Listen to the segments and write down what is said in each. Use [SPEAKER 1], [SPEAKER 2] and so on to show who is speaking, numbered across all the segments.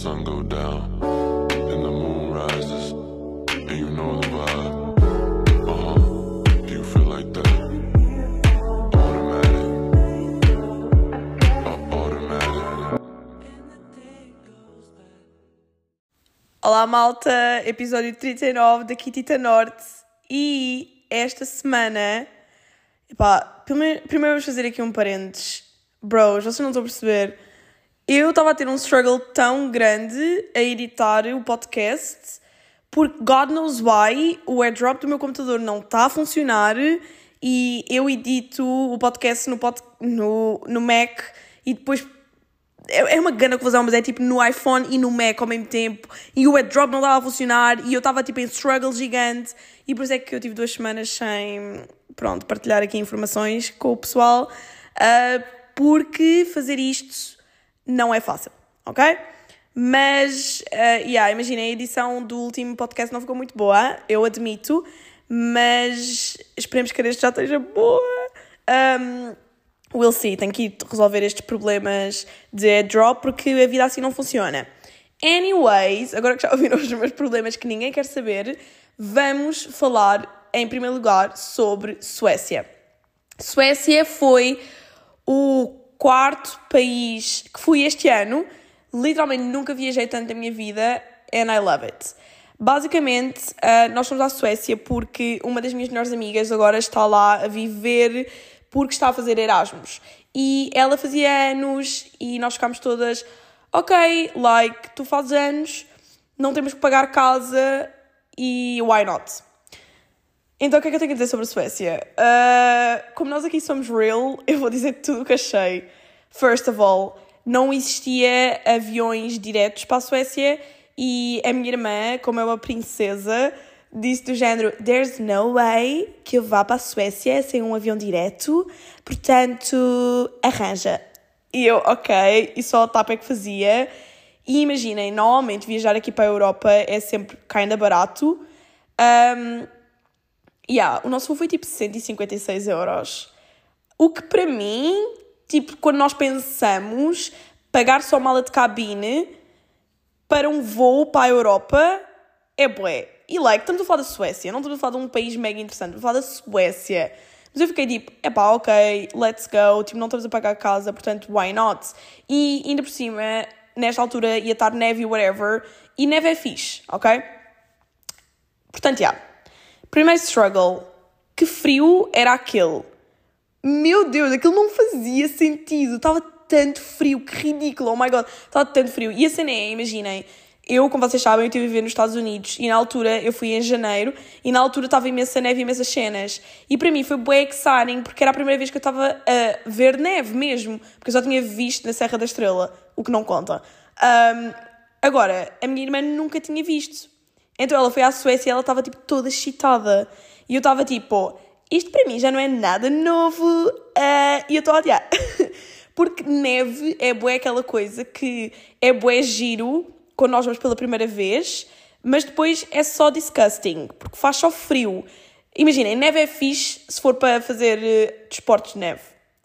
[SPEAKER 1] sun go down and the moon rises, and you know the vibe. Uh huh. Do you feel like that? Automatic. Uh.
[SPEAKER 2] Olá malta, episódio 39 da Kitita Norte e esta semana, epá, primeiro, primeiro vamos fazer aqui um parênteses. Bros, vocês não estão a perceber, eu estava a ter um struggle tão grande a editar o podcast porque God knows why o airdrop do meu computador não está a funcionar e eu edito o podcast no, pod, no, no Mac e depois é é uma grande confusão, mas é tipo no iPhone e no Mac ao mesmo tempo. E o AirDrop não estava a funcionar e eu estava tipo em struggle gigante. E por isso é que eu tive duas semanas sem, pronto, partilhar aqui informações com o pessoal. ah, porque fazer isto não é fácil, ok? Mas, ah, yeah, imagina, a edição do último podcast não ficou muito boa, eu admito. Mas esperemos que este já esteja boa. Um, We'll see, tenho que ir resolver estes problemas de airdrop porque a vida assim não funciona. Anyways, agora que já ouviram os meus problemas que ninguém quer saber, vamos falar em primeiro lugar sobre Suécia. Suécia foi o quarto país que fui este ano. Literalmente nunca viajei tanto na minha vida and I love it. Basicamente, ah, nós fomos à Suécia porque uma das minhas melhores amigas agora está lá a viver porque está a fazer Erasmus. E ela fazia anos e nós ficámos todas, ok, like, tu fazes anos, não temos que pagar casa e why not? Então o que é que eu tenho a dizer sobre a Suécia? Uh, como nós aqui somos real, eu vou dizer tudo o que achei. First of all, não existia aviões diretos para a Suécia e a minha irmã, como é uma princesa, disse do género: There's no way que eu vá para a Suécia sem um avião direto, portanto, arranja. E eu, ok, e só a TAP é que fazia. E imaginem, normalmente viajar aqui para a Europa é sempre kinda barato. Um, yeah, o nosso voo foi tipo 156 euros. O que para mim, tipo, quando nós pensamos pagar só mala de cabine para um voo para a Europa, é bué. E like, estamos a falar da Suécia, não estamos a falar de um país mega interessante, estamos a falar da Suécia. Mas eu fiquei tipo, epá, ok, let's go, tipo, não estamos a pagar casa, portanto, why not? E ainda por cima, nesta altura ia estar neve e whatever, e neve é fixe, ok? Portanto, já. Yeah. Primeiro struggle, que frio era aquele? Meu Deus, aquilo não fazia sentido, estava tanto frio, que ridículo, oh my god, estava tanto frio. E a cena é, imaginem, eu, como vocês sabem, eu estive a viver nos Estados Unidos e na altura eu fui em janeiro e na altura estava imensa neve e imensas cenas. E para mim foi bem exciting porque era a primeira vez que eu estava a ver neve mesmo, porque eu só tinha visto na Serra da Estrela, o que não conta. Um, agora, a minha irmã nunca tinha visto. Então ela foi à Suécia e ela estava tipo toda excitada. E eu estava tipo, isto para mim já não é nada novo uh, e eu estou a odiar. porque neve é bué aquela coisa que é bué giro quando nós vamos pela primeira vez, mas depois é só disgusting, porque faz só frio. Imaginem, neve é fixe se for para fazer uh, desportos de neve,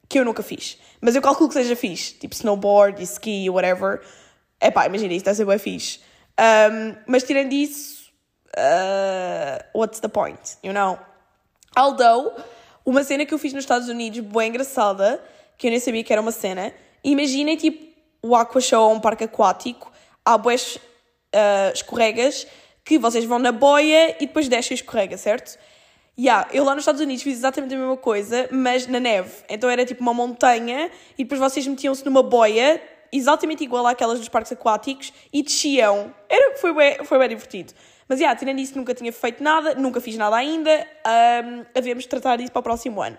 [SPEAKER 2] que eu nunca fiz. Mas eu calculo que seja fixe, tipo snowboard, ski, whatever. É pá, imagina, isso deve ser bem fixe. Um, mas tirando isso, uh, what's the point, you know? Although, uma cena que eu fiz nos Estados Unidos, bem engraçada, que eu nem sabia que era uma cena, imaginem tipo o Aqua Show a um parque aquático, há boas uh, escorregas que vocês vão na boia e depois descem e escorrega, certo? Yeah, eu lá nos Estados Unidos fiz exatamente a mesma coisa, mas na neve. Então era tipo uma montanha e depois vocês metiam-se numa boia exatamente igual àquelas dos parques aquáticos e desciam. Era, foi, bem, foi bem divertido. Mas, yeah, tirando isso, nunca tinha feito nada, nunca fiz nada ainda. Um, havemos tratar disso para o próximo ano.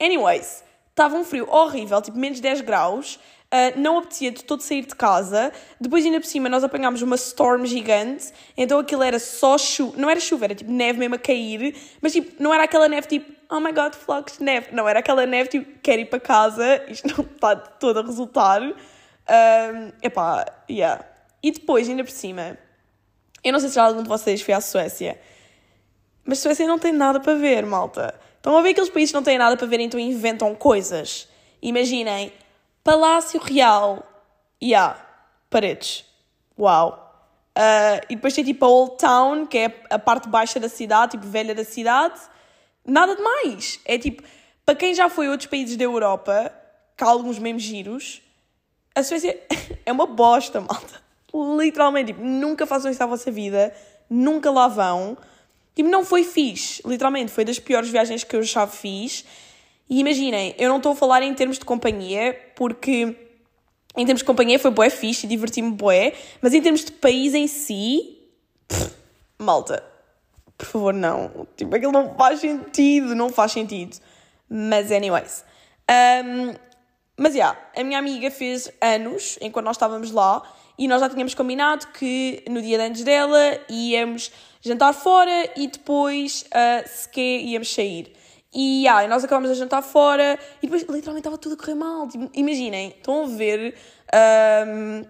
[SPEAKER 2] Anyways, estava um frio horrível, tipo menos 10 graus. Uh, não apetecia de todo sair de casa. Depois, ainda por cima, nós apanhámos uma storm gigante. Então aquilo era só chuva. Não era chuva, era tipo neve mesmo a cair. Mas tipo, não era aquela neve tipo, oh my god, flocos de neve. Não, era aquela neve tipo, quero ir para casa. Isto não está de todo a resultar. Um, epá, yeah. E depois, ainda por cima, eu não sei se algum de vocês foi à Suécia, mas Suécia não tem nada para ver, malta. Estão a ver aqueles países que não têm nada para ver, então inventam coisas. Imaginem, Palácio Real. E yeah, paredes. Uau! Uh, e depois tem tipo a Old Town, que é a parte baixa da cidade, tipo velha da cidade. Nada de mais. É tipo, para quem já foi a outros países da Europa, que há alguns mesmo giros, a Suécia é uma bosta, malta. Literalmente, tipo, nunca façam isso à vossa vida, nunca lá vão. Tipo, não foi fixe, literalmente, foi das piores viagens que eu já fiz. E imaginem, eu não estou a falar em termos de companhia, porque em termos de companhia foi bué fixe diverti-me bué, mas em termos de país em si, pff, malta, por favor, não. Tipo, aquilo não faz sentido, não faz sentido. Mas, anyways. Um, mas, já, yeah, a minha amiga fez anos enquanto nós estávamos lá e nós já tínhamos combinado que no dia de antes dela íamos jantar fora e depois, uh, sequer, íamos sair. E yeah, nós acabámos a jantar fora e depois literalmente estava tudo a correr mal. Tipo, imaginem, estão a ver. Um,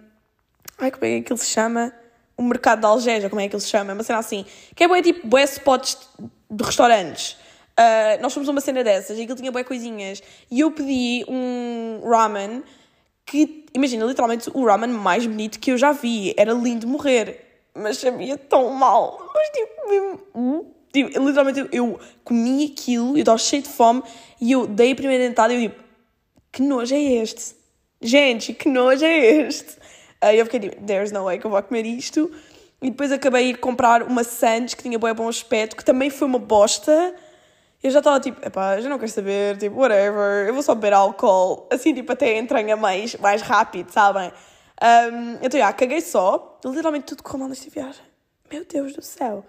[SPEAKER 2] ai, como é que ele se chama? O mercado de Algeja, como é que ele se chama? Uma cena assim. Que é boé tipo boé spots de restaurantes. Uh, nós fomos a uma cena dessas e aquilo tinha boé coisinhas. E eu pedi um ramen que, imagina, literalmente o ramen mais bonito que eu já vi. Era lindo morrer. Mas sabia tão mal. Mas tipo, mesmo Tipo, literalmente eu, comi aquilo, eu estava cheio de fome e eu dei a primeira dentada e eu tipo, que nojo é este? Gente, que nojo é este? Aí eu fiquei tipo, there's no way que eu vou comer isto. E depois acabei de comprar uma Sands que tinha bem bom aspecto, que também foi uma bosta. Eu já estava tipo, epá, já não quero saber, tipo, whatever, eu vou só beber álcool, assim, tipo, até entranha mais, mais rápido, sabem? Um, então, já, caguei só, literalmente tudo correu mal nesta viagem. Meu Deus do céu.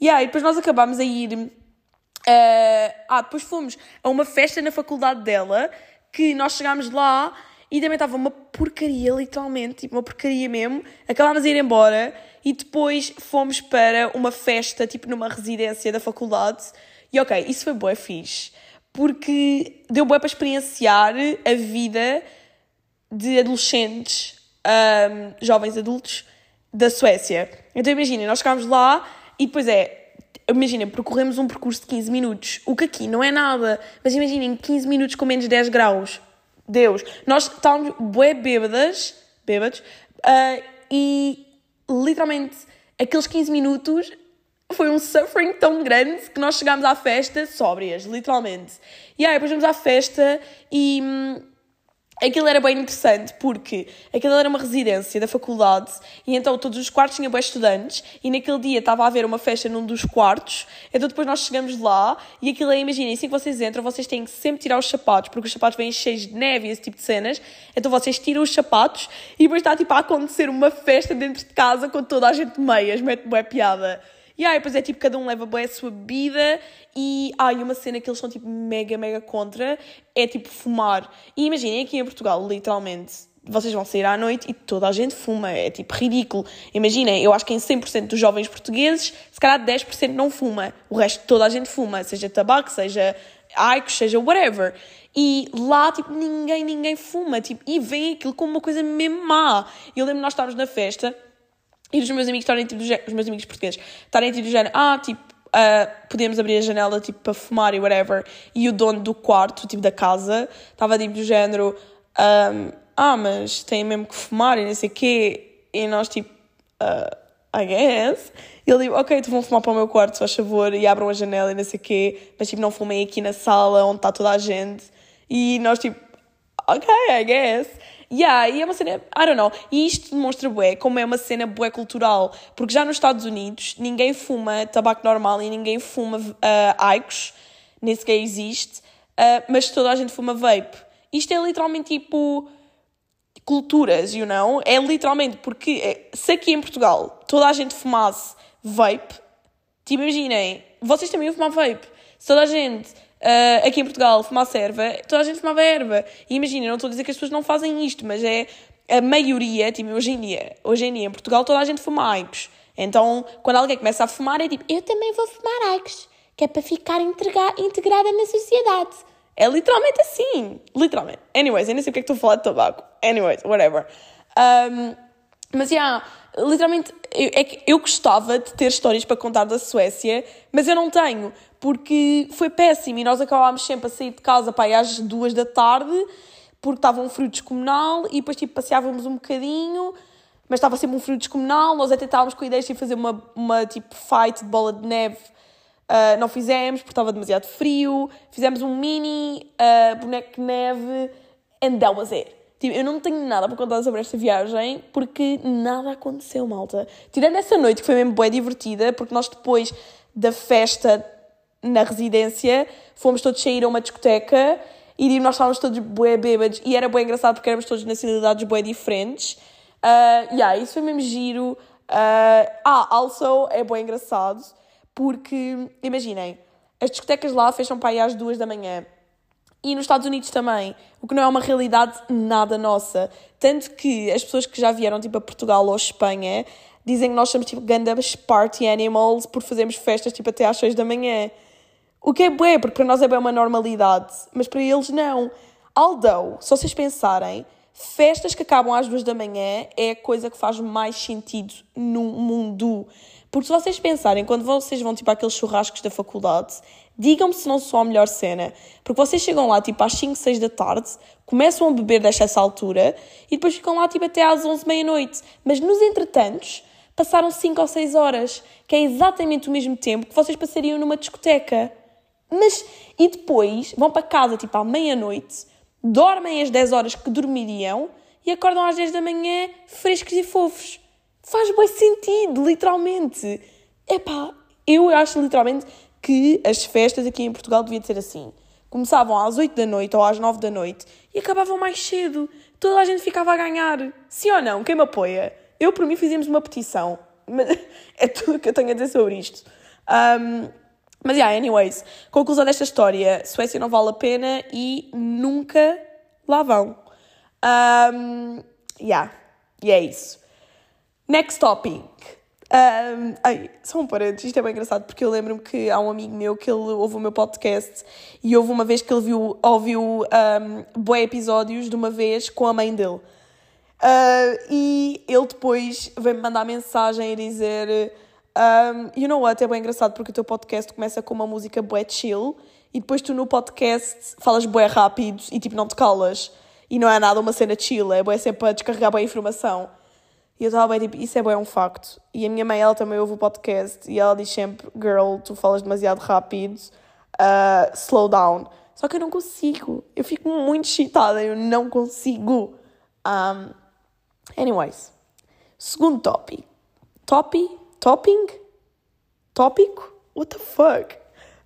[SPEAKER 2] Yeah, e depois nós acabámos a ir. Uh, ah, depois fomos a uma festa na faculdade dela que nós chegámos lá e também estava uma porcaria, literalmente, tipo uma porcaria mesmo. Acabámos a ir embora e depois fomos para uma festa, tipo numa residência da faculdade. E ok, isso foi boa, fixe, porque deu boa para experienciar a vida de adolescentes, um, jovens adultos da Suécia. Então imaginem, nós chegámos lá e depois é, imagina, percorremos um percurso de 15 minutos, o que aqui não é nada, mas imaginem 15 minutos com menos 10 graus. Deus, nós estávamos bué bêbadas, bêbados, uh, e literalmente aqueles 15 minutos foi um suffering tão grande que nós chegámos à festa sóbrias, literalmente. E aí depois vamos à festa e hum, Aquilo era bem interessante porque aquilo era uma residência da faculdade e então todos os quartos tinham bem estudantes e naquele dia estava a haver uma festa num dos quartos, então depois nós chegamos lá e aquilo é, imaginem, assim que vocês entram, vocês têm que sempre tirar os sapatos porque os sapatos vêm cheios de neve e esse tipo de cenas, então vocês tiram os sapatos e depois está tipo a acontecer uma festa dentro de casa com toda a gente de meias, mete boa piada. E aí, depois é tipo, cada um leva bem a sua bebida e há uma cena que eles são tipo mega, mega contra, é tipo fumar. E imaginem aqui em Portugal, literalmente, vocês vão sair à noite e toda a gente fuma, é tipo ridículo. Imaginem, eu acho que em 100% dos jovens portugueses, se calhar 10% não fuma, o resto toda a gente fuma, seja tabaco, seja Aicos, seja whatever. E lá, tipo, ninguém, ninguém fuma, tipo, e vem aquilo como uma coisa mesmo má. Eu lembro nós estarmos na festa e os meus amigos estarem tipo, os meus amigos portugueses estarem tipo do género, ah, tipo, uh, podemos abrir a janela tipo para fumar e whatever. E o dono do quarto, tipo da casa, estava tipo do género, um, ah, mas tem mesmo que fumar e não sei o quê. E nós tipo, uh, I guess. E ele tipo, ok, então vão fumar para o meu quarto, se faz favor, e abram a janela e não sei o quê. Mas tipo, não fumem aqui na sala onde está toda a gente. E nós tipo, ok, I guess. Yeah, e é uma cena, I don't know. E isto demonstra bué como é uma cena bué cultural. Porque já nos Estados Unidos ninguém fuma tabaco normal e ninguém fuma uh, Aicos, nem sequer existe, uh, mas toda a gente fuma vape. Isto é literalmente tipo culturas, you know? É literalmente porque é, se aqui em Portugal toda a gente fumasse vape, te imaginem, vocês também fumam vape. Se toda a gente uh, aqui em Portugal fumasse erva, toda a gente fumava erva. E imagina, não estou a dizer que as pessoas não fazem isto, mas é a maioria, tipo, hoje em dia, hoje em dia em Portugal toda a gente fuma Aicos. Então, quando alguém começa a fumar, é tipo, eu também vou fumar Aicos, que é para ficar integrada na sociedade. É literalmente assim. Literalmente. Anyways, eu nem sei porque é que estou a falar de tabaco. Anyways, whatever. Um, mas, yeah, literalmente, eu, é que eu gostava de ter histórias para contar da Suécia, mas eu não tenho porque foi péssimo e nós acabámos sempre a sair de casa aí às duas da tarde porque estava um frio descomunal e depois tipo passeávamos um bocadinho mas estava sempre um frio descomunal. Nós até estávamos com ideias de fazer uma, uma tipo fight de bola de neve. Uh, não fizemos porque estava demasiado frio. Fizemos um mini uh, boneco de neve and that was it. Tipo, eu não tenho nada para contar sobre esta viagem porque nada aconteceu, malta. Tirando essa noite que foi mesmo bem divertida, porque nós depois da festa na residência fomos todos sair a uma discoteca e nós estávamos todos bué bêbados e era bem engraçado porque éramos todos nacionalidades bué diferentes. Uh, yeah, isso foi mesmo giro. Uh, ah, also é bem engraçado porque, imaginem, as discotecas lá fecham para aí às duas da manhã e nos Estados Unidos também, o que não é uma realidade nada nossa. Tanto que as pessoas que já vieram tipo a Portugal ou Espanha dizem que nós somos tipo grandes party animals por fazermos festas tipo até às 6 da manhã. O que é bué, porque para nós é bem uma normalidade, mas para eles não. Although, se vocês pensarem, festas que acabam às 2 da manhã é a coisa que faz mais sentido no mundo. Porque se vocês pensarem, quando vocês vão tipo àqueles churrascos da faculdade, digam-me se não sou a melhor cena. Porque vocês chegam lá tipo às 5, 6 da tarde, começam a beber desta essa altura e depois ficam lá tipo até às 11, meia-noite. Mas nos entretantos, passaram 5 ou 6 horas, que é exatamente o mesmo tempo que vocês passariam numa discoteca. Mas, e depois vão para casa tipo à meia-noite, dormem as 10 horas que dormiriam e acordam às 10 da manhã frescos e fofos. Faz bem sentido, literalmente. Epá, eu acho literalmente que as festas aqui em Portugal deviam ser assim. Começavam às 8 da noite ou às 9 da noite e acabavam mais cedo. Toda a gente ficava a ganhar. Sim ou não? Quem me apoia? Eu, por mim, fizemos uma petição. é tudo que eu tenho a dizer sobre isto. Um, mas, yeah, anyways. Conclusão desta história. Suécia não vale a pena e nunca lá vão. Um, yeah. E é isso. Next topic. Um, ai, só um parênteses, isto é bem engraçado porque eu lembro-me que há um amigo meu que ele ouve o meu podcast e houve uma vez que ele viu, ouviu um, episódios de uma vez com a mãe dele. Uh, e ele depois veio-me mandar mensagem a dizer: um, You know what? É bem engraçado porque o teu podcast começa com uma música bué chill e depois tu no podcast falas bué rápido e tipo não te calas. E não é nada uma cena chill, é bué sempre para descarregar bem a informação. E eu estava bem tipo, isso é bem um facto. E a minha mãe, ela também ouve o podcast e ela diz sempre, girl, tu falas demasiado rápido, uh, slow down. Só que eu não consigo. Eu fico muito excitada, eu não consigo. Um, anyways, segundo tópico. Topi? Topping? Tópico? What the fuck?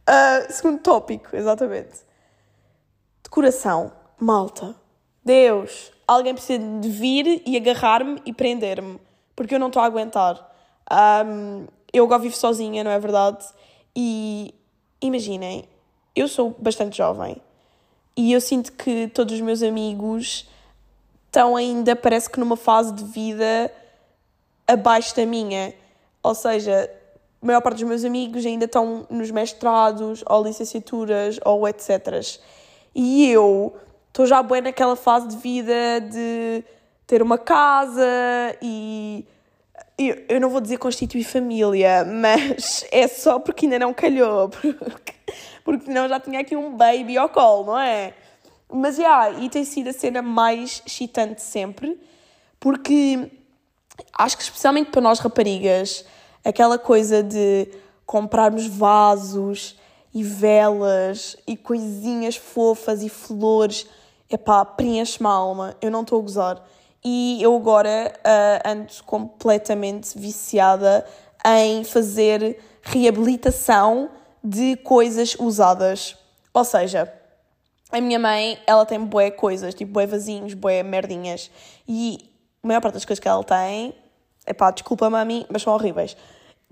[SPEAKER 2] Uh, segundo tópico, exatamente. Decoração. Malta. Deus, alguém precisa de vir e agarrar-me e prender-me, porque eu não estou a aguentar. Um, eu agora vivo sozinha, não é verdade? E imaginem, eu sou bastante jovem e eu sinto que todos os meus amigos estão ainda, parece que numa fase de vida abaixo da minha. Ou seja, a maior parte dos meus amigos ainda estão nos mestrados, ou licenciaturas, ou etc. E eu estou já bem naquela fase de vida de ter uma casa e eu, eu não vou dizer constituir família, mas é só porque ainda não calhou, porque, porque senão já tinha aqui um baby ao colo, não é? Mas, yeah, e tem sido a cena mais excitante sempre, porque acho que especialmente para nós raparigas, aquela coisa de comprarmos vasos e velas e coisinhas fofas e flores epá, preenche-me a alma, eu não estou a gozar. E eu agora uh, ando completamente viciada em fazer reabilitação de coisas usadas. Ou seja, a minha mãe, ela tem bué coisas, tipo bué vasinhos, bué merdinhas. E a maior parte das coisas que ela tem, epá, desculpa-me a mim, mas são horríveis.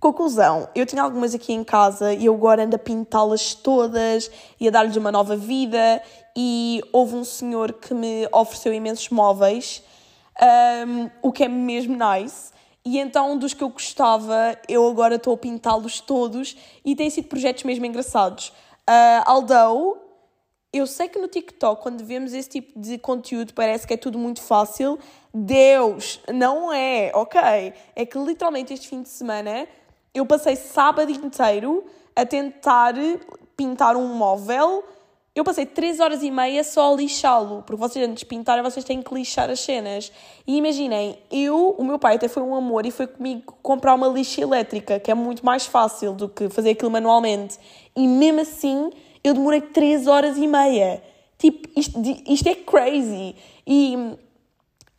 [SPEAKER 2] Conclusão, eu tinha algumas aqui em casa e eu agora ando a pintá-las todas e a dar-lhes uma nova vida. E houve um senhor que me ofereceu imensos móveis, um, o que é mesmo nice. E então, dos que eu gostava, eu agora estou a pintá-los todos e têm sido projetos mesmo engraçados. Uh, although, eu sei que no TikTok, quando vemos esse tipo de conteúdo, parece que é tudo muito fácil. Deus, não é, ok? É que literalmente este fim de semana eu passei sábado inteiro a tentar pintar um móvel eu passei 3 horas e meia só a lixá-lo, porque vocês antes de pintarem, vocês têm que lixar as cenas. E imaginem, eu, o meu pai até foi um amor e foi comigo comprar uma lixa elétrica, que é muito mais fácil do que fazer aquilo manualmente. E mesmo assim, eu demorei 3 horas e meia. Tipo, isto, isto é crazy. E,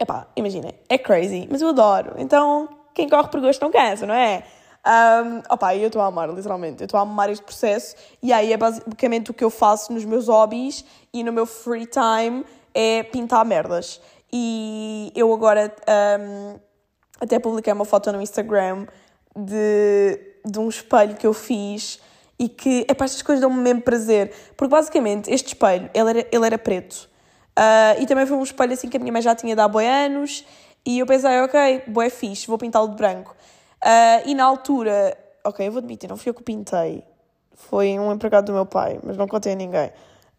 [SPEAKER 2] epá, imaginem, é crazy, mas eu adoro. Então, quem corre por gosto não cansa, não é? Um, opa, eu estou a amar, literalmente. Eu estou a amar este processo. E aí é basicamente o que eu faço nos meus hobbies e no meu free time é pintar merdas. E eu agora um, até publiquei uma foto no Instagram de, de um espelho que eu fiz e que, para estas coisas dão-me mesmo prazer. Porque basicamente este espelho, ele era, ele era preto. Uh, e também foi um espelho assim que a minha mãe já tinha dado há anos. E eu pensei, ok, boé fixe, vou pintá-lo de branco. Uh, e na altura, ok, eu vou admitir, não fui eu que pintei, foi um empregado do meu pai, mas não contei a ninguém.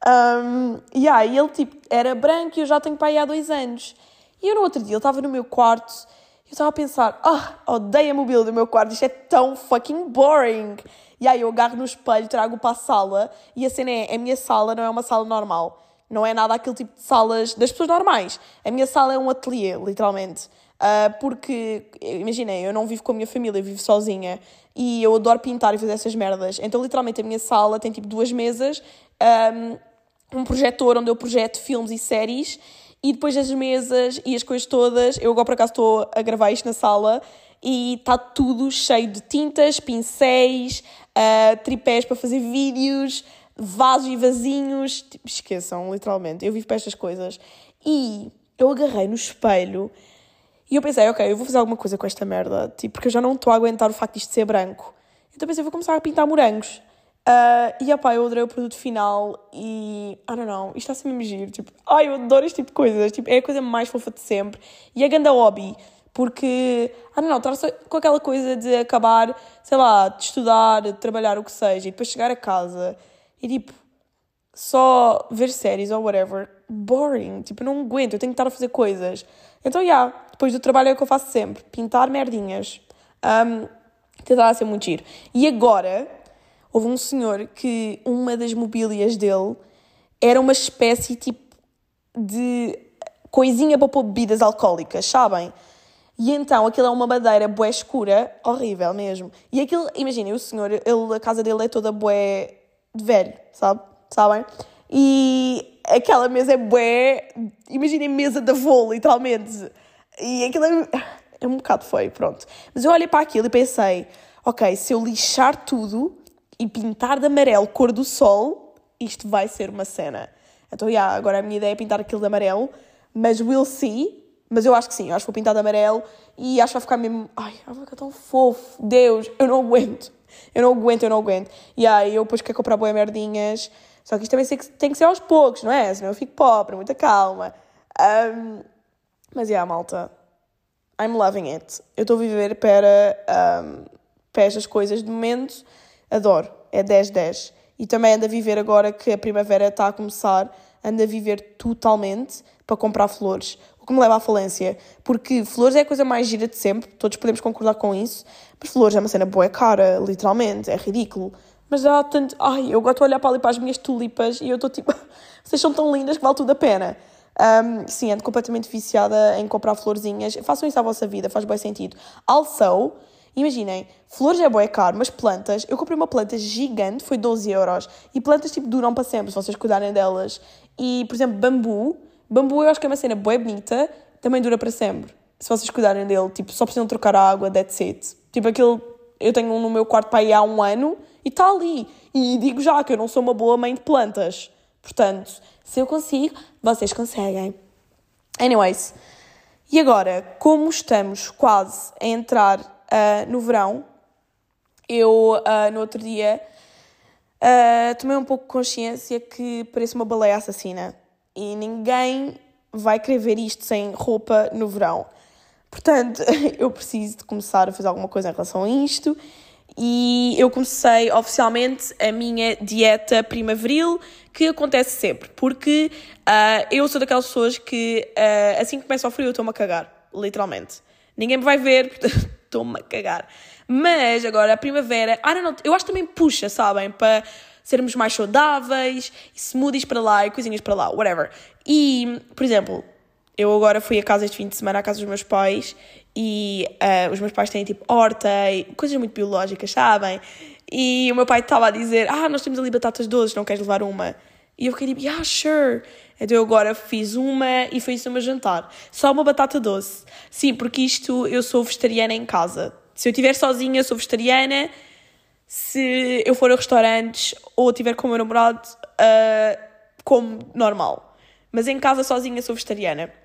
[SPEAKER 2] Um, yeah, e ele tipo, era branco e eu já tenho pai há dois anos. E eu no outro dia, ele estava no meu quarto eu estava a pensar, ah, oh, odeio a mobília do meu quarto, isto é tão fucking boring. E aí eu agarro no espelho, trago para a sala e a cena é, a minha sala não é uma sala normal. Não é nada aquele tipo de salas das pessoas normais. A minha sala é um ateliê, literalmente. Uh, porque, imaginem, eu não vivo com a minha família, eu vivo sozinha e eu adoro pintar e fazer essas merdas. Então, literalmente, a minha sala tem tipo duas mesas, um, um projetor onde eu projeto filmes e séries e depois as mesas e as coisas todas. Eu agora por acaso estou a gravar isto na sala e está tudo cheio de tintas, pincéis, uh, tripés para fazer vídeos, vasos e vasinhos. Tipo, esqueçam, literalmente. Eu vivo para estas coisas. E eu agarrei no espelho e eu pensei, ok, eu vou fazer alguma coisa com esta merda, tipo, porque eu já não estou a aguentar o facto de isto ser branco. Então pensei, vou começar a pintar morangos. Uh, e opá, eu adorei o produto final e. I don't know, isto está-se mesmo giro. Tipo, ai, eu adoro este tipo de coisas. Tipo, é a coisa mais fofa de sempre. E é ganda hobby, porque. I don't know, estar com aquela coisa de acabar, sei lá, de estudar, de trabalhar, o que seja, e depois chegar a casa e tipo, só ver séries ou whatever. Boring. Tipo, não aguento, eu tenho que estar a fazer coisas. Então, já, yeah, depois do trabalho é o que eu faço sempre: pintar merdinhas. Um, tentar ser muito giro. E agora, houve um senhor que uma das mobílias dele era uma espécie tipo de coisinha para pôr bebidas alcoólicas, sabem? E então aquilo é uma madeira bué escura, horrível mesmo. E aquilo, imaginem, o senhor, ele, a casa dele é toda bué velho, sabe? Sabem? E aquela mesa é bué. Imaginem mesa de avô, literalmente. E aquilo é, é um bocado feio, pronto. Mas eu olhei para aquilo e pensei: ok, se eu lixar tudo e pintar de amarelo cor do sol, isto vai ser uma cena. Então, yeah, agora a minha ideia é pintar aquilo de amarelo, mas we'll see. Mas eu acho que sim, eu acho que vou pintar de amarelo e acho que vai ficar mesmo. Ai, vai ficar tão fofo. Deus, eu não aguento. Eu não aguento, eu não aguento. E aí eu depois quero comprar boas merdinhas só que isto também tem que ser aos poucos, não é? Senão eu fico pobre, muita calma. Um, mas, yeah, malta, I'm loving it. Eu estou a viver para, um, para estas coisas. De momento, adoro. É 10-10. E também ando a viver agora que a primavera está a começar, ando a viver totalmente para comprar flores. O que me leva à falência. Porque flores é a coisa mais gira de sempre, todos podemos concordar com isso. Mas flores é uma cena boa cara, literalmente, é ridículo. Mas há tanto. Ai, eu gosto de olhar para ali para as minhas tulipas e eu estou tipo. Vocês são tão lindas que vale tudo a pena. Um, sim, ando completamente viciada em comprar florzinhas. Façam isso à vossa vida, faz bem sentido. Also, imaginem, flores é boa, é caro, mas plantas. Eu comprei uma planta gigante, foi 12 euros. E plantas tipo duram para sempre, se vocês cuidarem delas. E, por exemplo, bambu. Bambu eu acho que é uma cena boa, bonita, também dura para sempre. Se vocês cuidarem dele, tipo, só precisam trocar a água, that's it. Tipo, aquele. Eu tenho um no meu quarto para ir há um ano e está ali. E digo já que eu não sou uma boa mãe de plantas. Portanto, se eu consigo, vocês conseguem. Anyways, e agora, como estamos quase a entrar uh, no verão, eu uh, no outro dia uh, tomei um pouco de consciência que parece uma baleia assassina e ninguém vai querer ver isto sem roupa no verão. Portanto, eu preciso de começar a fazer alguma coisa em relação a isto e eu comecei oficialmente a minha dieta primaveril, que acontece sempre, porque uh, eu sou daquelas pessoas que uh, assim que começa o frio eu estou-me a cagar, literalmente. Ninguém me vai ver, portanto estou-me a cagar. Mas agora a primavera, I don't know, eu acho que também puxa, sabem, para sermos mais saudáveis, smoothies para lá e coisinhas para lá, whatever. E, por exemplo, eu agora fui a casa este fim de semana, à casa dos meus pais, e uh, os meus pais têm tipo horta e coisas muito biológicas, sabem? E o meu pai estava a dizer: Ah, nós temos ali batatas doces, não queres levar uma? E eu fiquei tipo: Yeah, sure. Então eu agora fiz uma e foi isso o meu jantar. Só uma batata doce. Sim, porque isto eu sou vegetariana em casa. Se eu estiver sozinha, sou vegetariana. Se eu for a restaurantes ou estiver com o meu namorado, uh, como normal. Mas em casa sozinha sou vegetariana.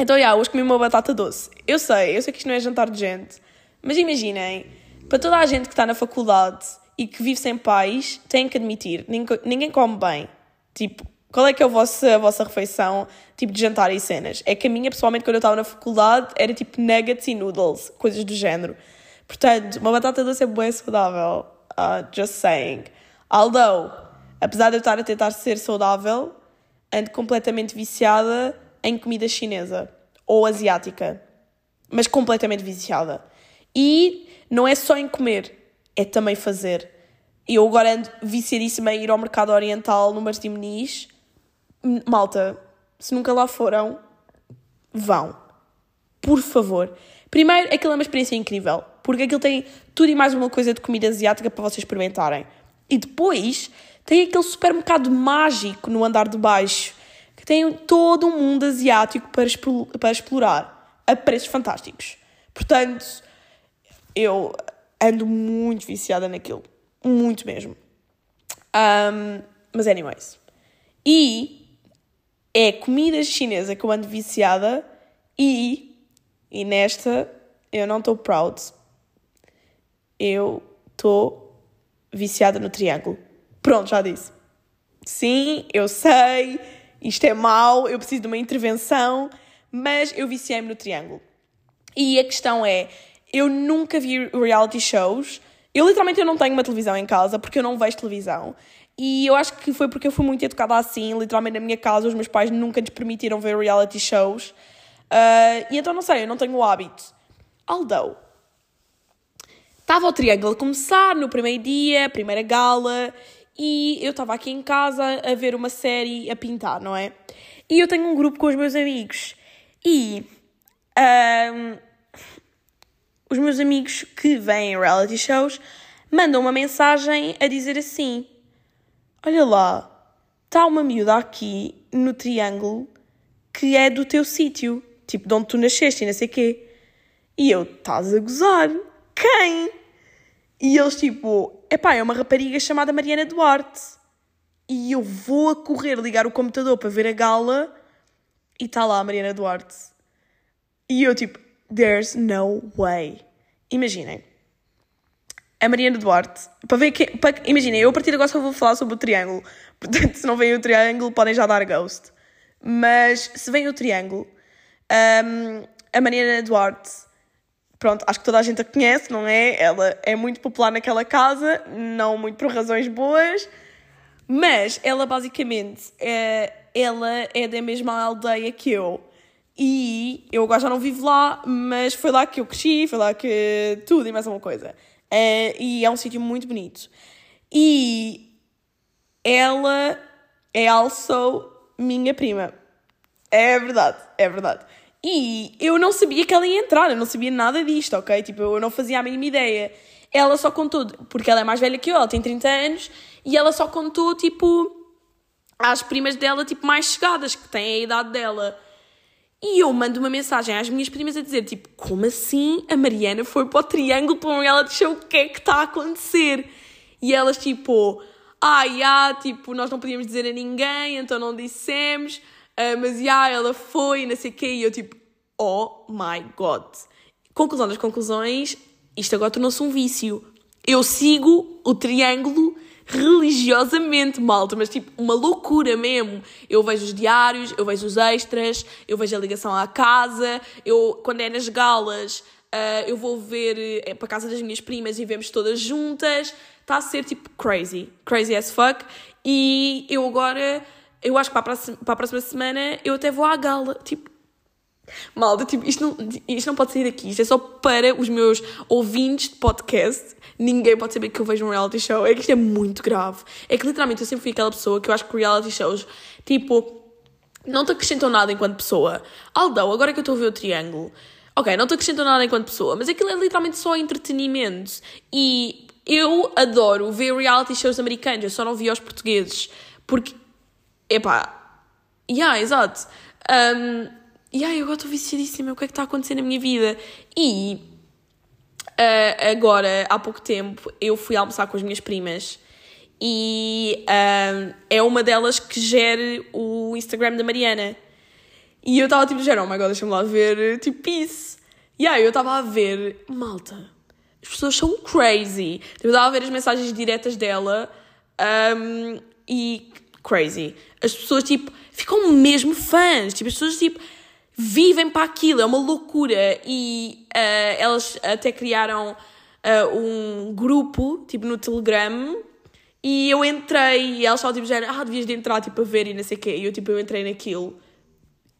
[SPEAKER 2] Então, já, yeah, hoje comi uma batata doce. Eu sei, eu sei que isto não é jantar de gente. Mas imaginem, para toda a gente que está na faculdade e que vive sem pais, tem que admitir, ninguém come bem. Tipo, qual é que é a vossa, a vossa refeição, tipo, de jantar e cenas? É que a minha, pessoalmente, quando eu estava na faculdade, era tipo nuggets e noodles, coisas do género. Portanto, uma batata doce é bem saudável. Uh, just saying. Although, apesar de eu estar a tentar ser saudável, ando completamente viciada em comida chinesa ou asiática. Mas completamente viciada. E não é só em comer, é também fazer. Eu agora ando viciadíssima em ir ao mercado oriental no Martim Muniz. Malta, se nunca lá foram, vão. Por favor. Primeiro, aquilo é uma experiência incrível, porque aquilo tem tudo e mais uma coisa de comida asiática para vocês experimentarem. E depois, tem aquele supermercado mágico no andar de baixo, tem todo um mundo asiático para, para explorar, a preços fantásticos. Portanto, eu ando muito viciada naquilo. Muito mesmo. Um, mas, anyways. E é comida chinesa que eu ando viciada e e nesta eu não estou proud. Eu estou viciada no triângulo. Pronto, já disse. Sim, eu sei, isto é mau, eu preciso de uma intervenção, mas eu viciei-me no triângulo. E a questão é, eu nunca vi reality shows. Eu literalmente eu não tenho uma televisão em casa porque eu não vejo televisão. E eu acho que foi porque eu fui muito educada assim, literalmente na minha casa os meus pais nunca nos permitiram ver reality shows. Uh, e então não sei, eu não tenho o hábito. Although, estava o triângulo a começar no primeiro dia, primeira gala, e eu estava aqui em casa a ver uma série a pintar, não é? E eu tenho um grupo com os meus amigos. E um, os meus amigos que vêm reality shows mandam uma mensagem a dizer assim: Olha lá, está uma miúda aqui no triângulo que é do teu sítio tipo, de onde tu nasceste e não sei quê. E eu, estás a gozar? Quem? E eles, tipo, epá, é uma rapariga chamada Mariana Duarte. E eu vou a correr ligar o computador para ver a gala e está lá a Mariana Duarte. E eu, tipo, there's no way. Imaginem. A Mariana Duarte, para ver que. Para, imaginem, eu a partir de agora só vou falar sobre o triângulo. Portanto, se não vem o triângulo, podem já dar ghost. Mas se vem o triângulo, um, a Mariana Duarte, pronto, acho que toda a gente a conhece, não é? Ela é muito popular naquela casa, não muito por razões boas, mas ela basicamente é, ela é da mesma aldeia que eu. E eu agora já não vivo lá, mas foi lá que eu cresci, foi lá que tudo e mais uma coisa. É, e é um sítio muito bonito. E ela é also minha prima. É verdade, é verdade. E eu não sabia que ela ia entrar, eu não sabia nada disto, ok? Tipo, eu não fazia a mínima ideia. Ela só contou, porque ela é mais velha que eu, ela tem 30 anos, e ela só contou, tipo, às primas dela, tipo, mais chegadas, que têm a idade dela. E eu mando uma mensagem às minhas primas a dizer, tipo, como assim a Mariana foi para o triângulo para reality show? O que é que está a acontecer? E elas, tipo, ah, já, tipo, nós não podíamos dizer a ninguém, então não dissemos. Uh, mas, yeah, ela foi, não sei o quê, e eu tipo, oh my god. Conclusão das conclusões, isto agora tornou-se um vício. Eu sigo o triângulo religiosamente, malta, mas tipo, uma loucura mesmo. Eu vejo os diários, eu vejo os extras, eu vejo a ligação à casa, eu, quando é nas galas, uh, eu vou ver é, para a casa das minhas primas e vemos todas juntas. Está a ser tipo crazy, crazy as fuck. E eu agora eu acho que para a, próxima, para a próxima semana eu até vou à gala. Tipo, Malda, tipo, isto não, isto não pode sair daqui. Isto é só para os meus ouvintes de podcast. Ninguém pode saber que eu vejo um reality show. É que isto é muito grave. É que literalmente eu sempre fui aquela pessoa que eu acho que reality shows, tipo, não te acrescentam nada enquanto pessoa. Aldão, agora que eu estou a ver o triângulo. Ok, não te acrescentam nada enquanto pessoa, mas aquilo é literalmente só entretenimento. E eu adoro ver reality shows americanos, eu só não vi aos portugueses. Porque, epá, yeah, exato. Um, yeah, eu agora estou viciadíssima, o que é que está a acontecer na minha vida? E uh, agora, há pouco tempo, eu fui almoçar com as minhas primas e uh, é uma delas que gere o Instagram da Mariana. E eu estava tipo, oh my god, deixa-me lá ver, tipo, isso. E aí eu estava a ver, malta, as pessoas são crazy. Eu estava a ver as mensagens diretas dela um, e crazy. As pessoas, tipo, ficam mesmo fãs. Tipo, as pessoas, tipo, vivem para aquilo. É uma loucura. E uh, elas até criaram uh, um grupo, tipo, no Telegram. E eu entrei e elas estavam, tipo, já, ah, devias de entrar, tipo, a ver e não sei o quê. E eu, tipo, eu entrei naquilo.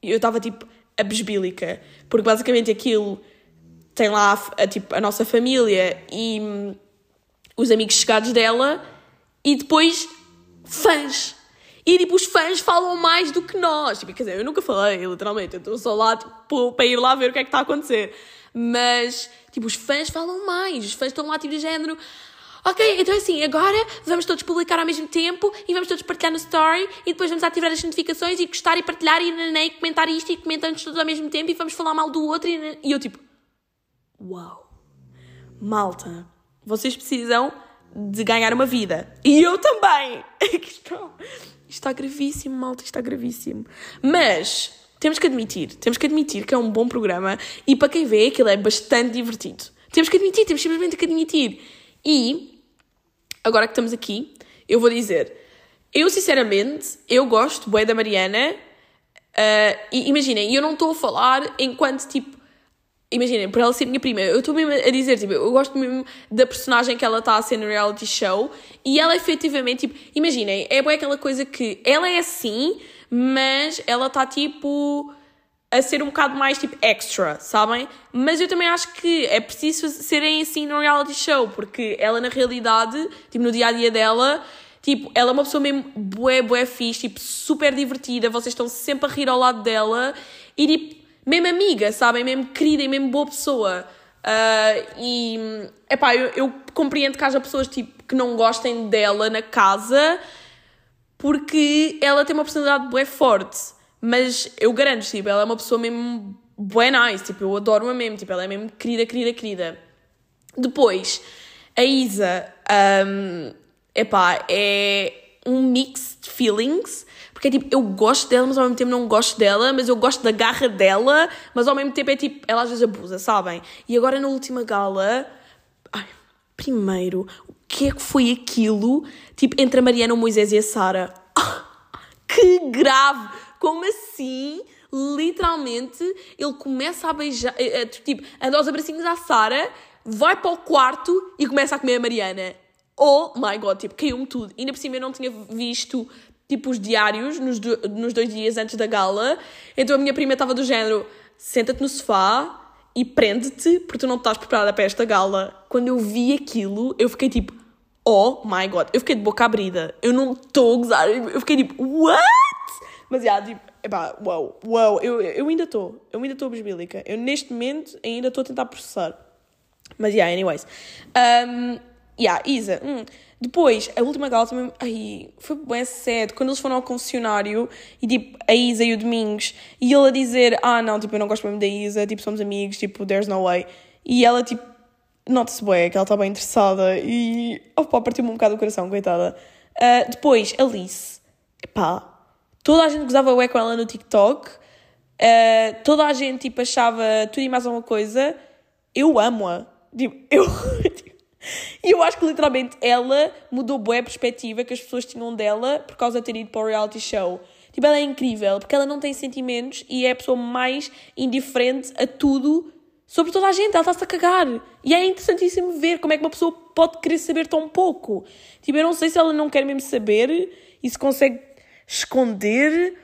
[SPEAKER 2] E eu estava, tipo, a besbílica. Porque, basicamente, aquilo tem lá a, a, tipo, a nossa família e hum, os amigos chegados dela e depois fãs. E tipo, os fãs falam mais do que nós. Tipo, quer dizer, eu nunca falei, literalmente. Eu estou só lá tipo, para ir lá ver o que é que está a acontecer. Mas, tipo, os fãs falam mais. Os fãs estão lá, tipo, de género. Ok, então é assim, agora vamos todos publicar ao mesmo tempo e vamos todos partilhar no story e depois vamos ativar as notificações e gostar e partilhar e, e comentar isto e comentamos todos ao mesmo tempo e vamos falar mal do outro e, e eu tipo, Uau! Malta, vocês precisam de ganhar uma vida. E eu também! Isto está gravíssimo, malta, está gravíssimo. Mas temos que admitir, temos que admitir que é um bom programa e para quem vê aquilo é bastante divertido. Temos que admitir, temos simplesmente que admitir. E agora que estamos aqui, eu vou dizer, eu sinceramente, eu gosto bué da Mariana. Uh, e imaginem, eu não estou a falar enquanto tipo Imaginem, por ela ser minha prima, eu estou mesmo a dizer, tipo, eu gosto mesmo da personagem que ela está a ser no reality show e ela efetivamente, tipo, imaginem, é bem aquela coisa que ela é assim, mas ela está tipo a ser um bocado mais tipo extra, sabem? Mas eu também acho que é preciso serem assim no reality show, porque ela na realidade, tipo, no dia a dia dela, tipo, ela é uma pessoa mesmo bué, bué fixe, tipo, super divertida, vocês estão sempre a rir ao lado dela e tipo mesmo amiga, sabem? Mesmo querida e mesmo boa pessoa. Uh, e, epá, eu, eu compreendo que haja pessoas tipo, que não gostem dela na casa porque ela tem uma personalidade bué forte. Mas eu garanto, tipo, ela é uma pessoa mesmo bué nice, tipo, eu adoro-a mesmo, tipo, ela é mesmo querida, querida, querida. Depois, a Isa, um, epá, é um mix de feelings, porque é tipo, eu gosto dela, mas ao mesmo tempo não gosto dela, mas eu gosto da garra dela, mas ao mesmo tempo é tipo, ela às vezes abusa, sabem? E agora na última gala, ai, primeiro, o que é que foi aquilo, tipo, entre a Mariana, o Moisés e a Sara? que grave! Como assim? Literalmente, ele começa a beijar, eh, eh, tipo, anda aos abracinhos à Sara, vai para o quarto e começa a comer a Mariana. Oh my god, tipo, caiu-me tudo. Ainda por cima eu não tinha visto tipo os diários nos, do, nos dois dias antes da gala. Então a minha prima estava do género: senta-te no sofá e prende-te porque tu não estás preparada para esta gala. Quando eu vi aquilo, eu fiquei tipo: oh my god, eu fiquei de boca abrida. Eu não estou a gozar. Eu fiquei tipo: what? Mas já, yeah, tipo, epá, uau, uau, eu, eu ainda estou, eu ainda estou besbílica. Eu neste momento ainda estou a tentar processar. Mas yeah, anyways. Um, yeah, Isa, hum. Depois, a última gala também. Ai, foi bem cedo. Quando eles foram ao concessionário e tipo, a Isa e o Domingos, e ele a dizer: Ah, não, tipo, eu não gosto mesmo da Isa, tipo, somos amigos, tipo, there's no way. E ela, tipo, nota-se bem que ela está bem interessada e. Opa, partiu-me um bocado o coração, coitada. Uh, depois, Alice. Epá, toda a gente gozava o com ela no TikTok. Uh, toda a gente, tipo, achava tudo e mais alguma coisa. Eu amo-a. Tipo, eu. E eu acho que literalmente ela mudou boa a perspectiva que as pessoas tinham dela por causa de ter ido para o reality show. Tipo, ela é incrível porque ela não tem sentimentos e é a pessoa mais indiferente a tudo sobre toda a gente. Ela está-se a cagar. E é interessantíssimo ver como é que uma pessoa pode querer saber tão pouco. Tipo, eu não sei se ela não quer mesmo saber e se consegue esconder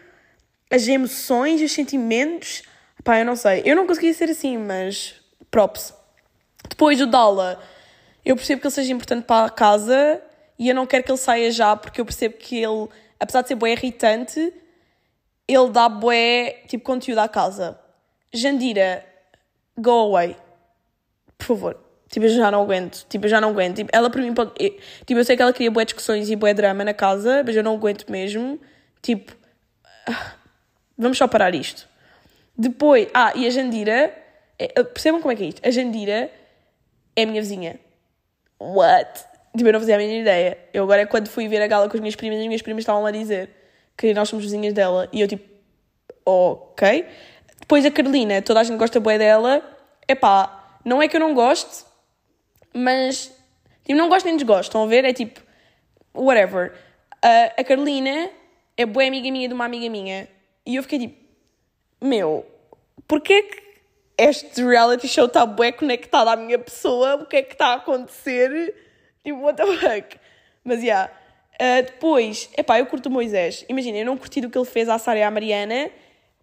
[SPEAKER 2] as emoções, os sentimentos. Pá, eu não sei. Eu não conseguia ser assim, mas props. Depois o Dala, eu percebo que ele seja importante para a casa e eu não quero que ele saia já porque eu percebo que ele, apesar de ser bué irritante, ele dá bué, tipo, conteúdo à casa. Jandira, go away. Por favor. Tipo, eu já não aguento. Tipo, eu já não aguento. Tipo, ela para mim eu- Tipo, eu sei que ela queria bué discussões e bué drama na casa, mas eu não aguento mesmo. Tipo, ah, vamos só parar isto. Depois, ah, e a Jandira, é, percebam como é que é isto? A Jandira é a minha vizinha. What? Tipo, eu não fazia a mínima ideia. Eu agora, quando fui ver a gala com as minhas primas, as minhas primas estavam a dizer que nós somos vizinhas dela. E eu, tipo, ok. Depois a Carolina, toda a gente gosta bué dela. Epá, não é que eu não goste, mas, tipo, não gosto nem desgosto. Estão a ver? É tipo, whatever. Ah, a Carolina é boa amiga minha de uma amiga minha. E eu fiquei tipo, meu, porquê que este reality show está bué conectado à minha pessoa? O que é que está a acontecer? Tipo, what the fuck? Mas. Yeah. Ah, depois, epá, eu curto o Moisés. Imagina, eu não curti do que ele fez à Sara e à Mariana,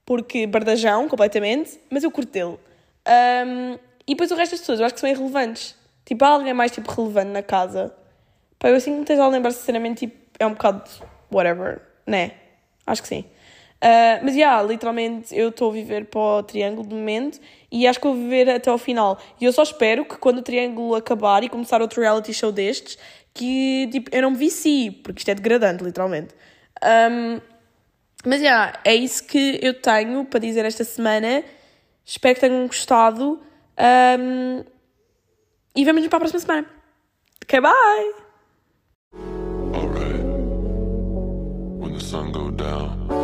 [SPEAKER 2] porque bardajão, completamente, mas eu curto dele. Ahm, e depois o resto das pessoas, eu acho que são irrelevantes. Tipo, há alguém mais, tipo, relevante na casa. Pá, eu assim que me esteja a lembrar, sinceramente, tipo, é um bocado whatever, né? Acho que sim. Ah, mas, já, yeah, literalmente, eu estou a viver para o Triângulo de momento e acho que vou viver até ao final. E eu só espero que quando o Triângulo acabar e começar outro reality show destes, que, tipo, eu não me vicie, porque isto é degradante, literalmente. Ahm, mas, já, yeah, é isso que eu tenho para dizer esta semana. Espero que tenham gostado. Ahm, e vemos-nos para a próxima semana. Ok, bye!
[SPEAKER 1] Alright. When the sun go down